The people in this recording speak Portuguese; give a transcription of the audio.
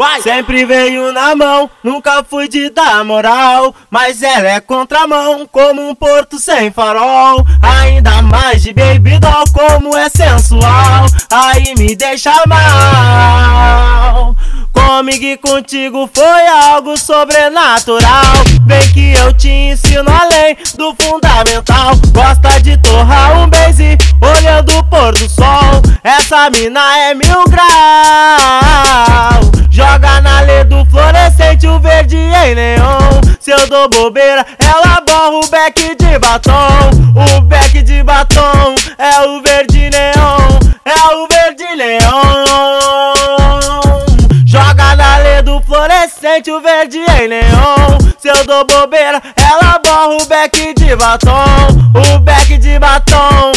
Vai. Sempre veio na mão, nunca fui de dar moral. Mas ela é contramão, como um porto sem farol. Ainda mais de baby doll, como é sensual. Aí me deixa mal. Comigo e contigo foi algo sobrenatural. Vem que eu te ensino além do fundamental. Gosta de torrar um beijo olhando o pôr do sol. Essa mina é mil grau. Verde em neon. Se eu dou bobeira, ela borra o beck de batom. O beck de batom é o verde neon. É o verde neon. Joga na lei do fluorescente o verde em neon. Se eu dou bobeira, ela borra o beck de batom. O beck de batom